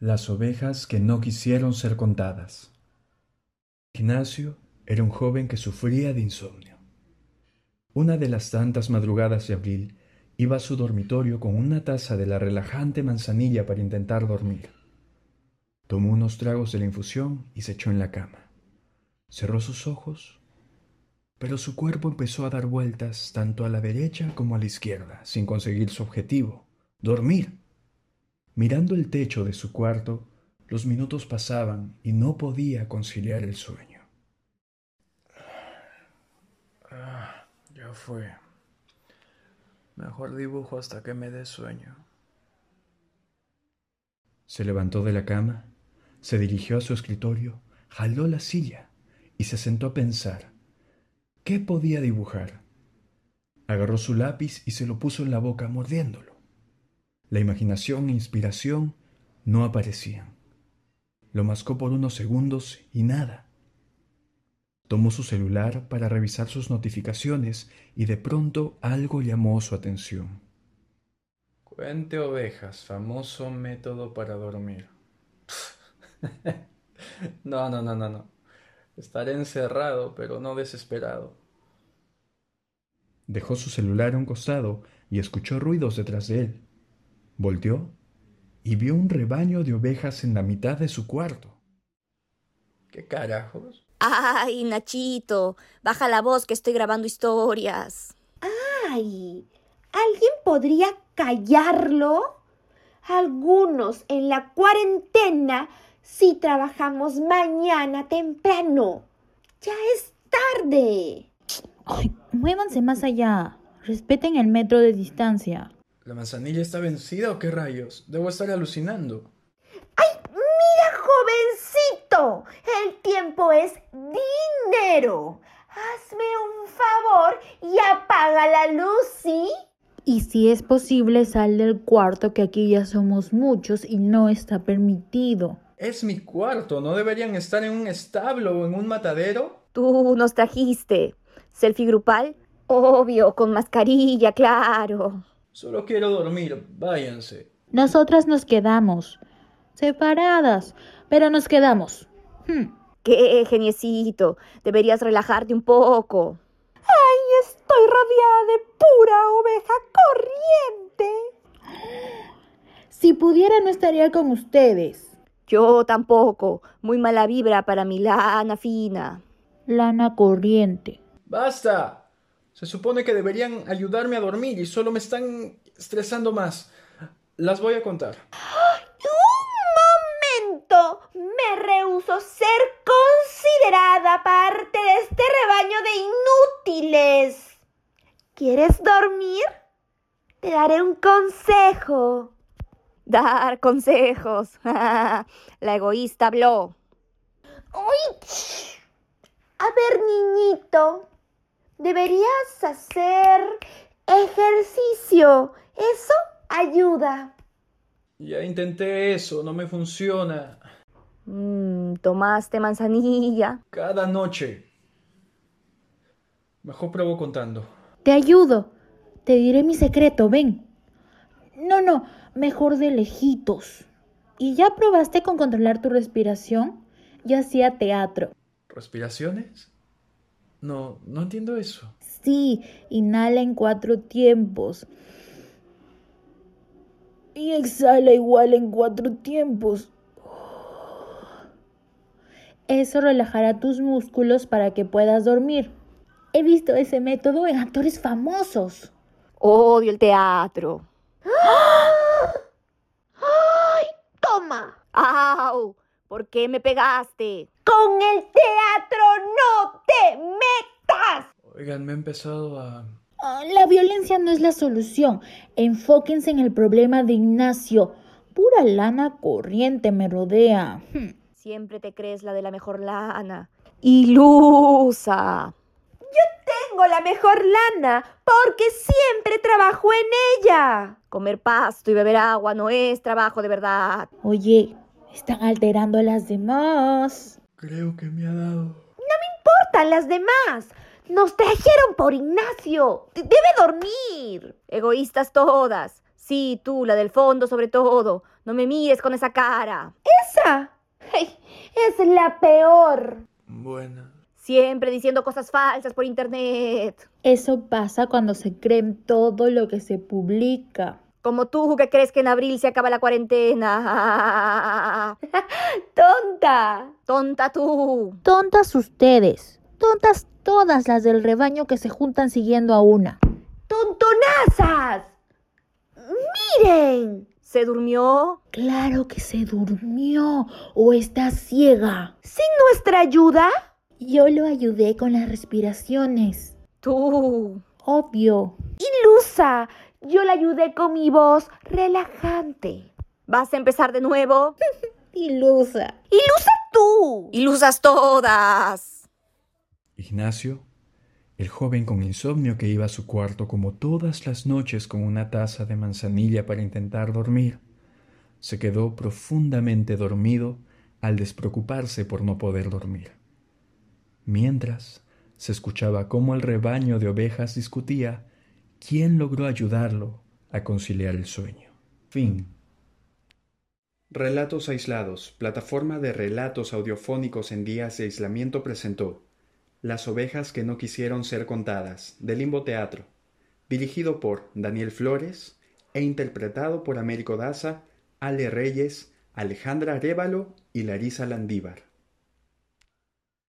Las ovejas que no quisieron ser contadas. Ignacio era un joven que sufría de insomnio. Una de las tantas madrugadas de abril iba a su dormitorio con una taza de la relajante manzanilla para intentar dormir. Tomó unos tragos de la infusión y se echó en la cama. Cerró sus ojos, pero su cuerpo empezó a dar vueltas tanto a la derecha como a la izquierda, sin conseguir su objetivo, dormir. Mirando el techo de su cuarto, los minutos pasaban y no podía conciliar el sueño. Ah, ya fue. Mejor dibujo hasta que me dé sueño. Se levantó de la cama, se dirigió a su escritorio, jaló la silla y se sentó a pensar. ¿Qué podía dibujar? Agarró su lápiz y se lo puso en la boca mordiéndolo. La imaginación e inspiración no aparecían. Lo mascó por unos segundos y nada. Tomó su celular para revisar sus notificaciones y de pronto algo llamó su atención. Cuente ovejas, famoso método para dormir. no, no, no, no, no. Estaré encerrado, pero no desesperado. Dejó su celular a un costado y escuchó ruidos detrás de él. Volteó y vio un rebaño de ovejas en la mitad de su cuarto. ¿Qué carajos? Ay, Nachito, baja la voz que estoy grabando historias. Ay, ¿alguien podría callarlo? Algunos en la cuarentena sí trabajamos mañana temprano. Ya es tarde. Ay, muévanse más allá. Respeten el metro de distancia. ¿La manzanilla está vencida o qué rayos? Debo estar alucinando. ¡Ay, mira, jovencito! El tiempo es dinero. Hazme un favor y apaga la luz, ¿sí? Y si es posible, sal del cuarto, que aquí ya somos muchos y no está permitido. Es mi cuarto, ¿no deberían estar en un establo o en un matadero? Tú nos trajiste. ¿Selfie grupal? Obvio, con mascarilla, claro. Solo quiero dormir, váyanse. Nosotras nos quedamos. Separadas, pero nos quedamos. Hmm. Qué geniecito. Deberías relajarte un poco. ¡Ay, estoy rodeada de pura oveja corriente! Si pudiera, no estaría con ustedes. Yo tampoco. Muy mala vibra para mi lana fina. Lana corriente. ¡Basta! Se supone que deberían ayudarme a dormir y solo me están estresando más. Las voy a contar. ¡Un momento! Me rehuso ser considerada parte de este rebaño de inútiles. ¿Quieres dormir? Te daré un consejo. Dar consejos. La egoísta habló. ¡Uy! A ver, niñito. Deberías hacer ejercicio. Eso ayuda. Ya intenté eso, no me funciona. Mm, tomaste manzanilla. Cada noche. Mejor pruebo contando. Te ayudo. Te diré mi secreto, ven. No, no, mejor de lejitos. ¿Y ya probaste con controlar tu respiración? Yo hacía teatro. ¿Respiraciones? No, no entiendo eso. Sí, inhala en cuatro tiempos. Y exhala igual en cuatro tiempos. Eso relajará tus músculos para que puedas dormir. He visto ese método en actores famosos. Odio el teatro. ¡Ay! Toma. ¡Au! ¿Por qué me pegaste? Con el teatro no te. Oigan, me he empezado a... Ah, La violencia no es la solución. Enfóquense en el problema de Ignacio. Pura lana corriente me rodea. Hmm. Siempre te crees la de la mejor lana. Ilusa. Tengo la mejor lana porque siempre trabajo en ella. Comer pasto y beber agua no es trabajo de verdad. Oye, están alterando a las demás. Creo que me ha dado... Importan las demás. Nos trajeron por Ignacio. De- Debe dormir. Egoístas todas. Sí, tú, la del fondo sobre todo. No me mires con esa cara. ¡Esa! Ay, es la peor. Buena. Siempre diciendo cosas falsas por internet. Eso pasa cuando se creen todo lo que se publica. Como tú que crees que en abril se acaba la cuarentena. ¡Tonta! Tonta tú. Tontas ustedes. Tontas todas las del rebaño que se juntan siguiendo a una. ¡Tontonazas! ¡Miren! ¿Se durmió? Claro que se durmió o está ciega. ¿Sin nuestra ayuda? Yo lo ayudé con las respiraciones. Tú. Obvio. Ilusa, yo la ayudé con mi voz relajante. ¿Vas a empezar de nuevo? Ilusa. ¡Ilusa tú! Ilusas todas. Ignacio, el joven con insomnio que iba a su cuarto como todas las noches con una taza de manzanilla para intentar dormir, se quedó profundamente dormido al despreocuparse por no poder dormir. Mientras, se escuchaba cómo el rebaño de ovejas discutía quién logró ayudarlo a conciliar el sueño. Fin. Relatos aislados, plataforma de relatos audiofónicos en días de aislamiento presentó Las ovejas que no quisieron ser contadas, de Limbo Teatro, dirigido por Daniel Flores e interpretado por Américo Daza, Ale Reyes, Alejandra Arévalo y Larisa Landívar.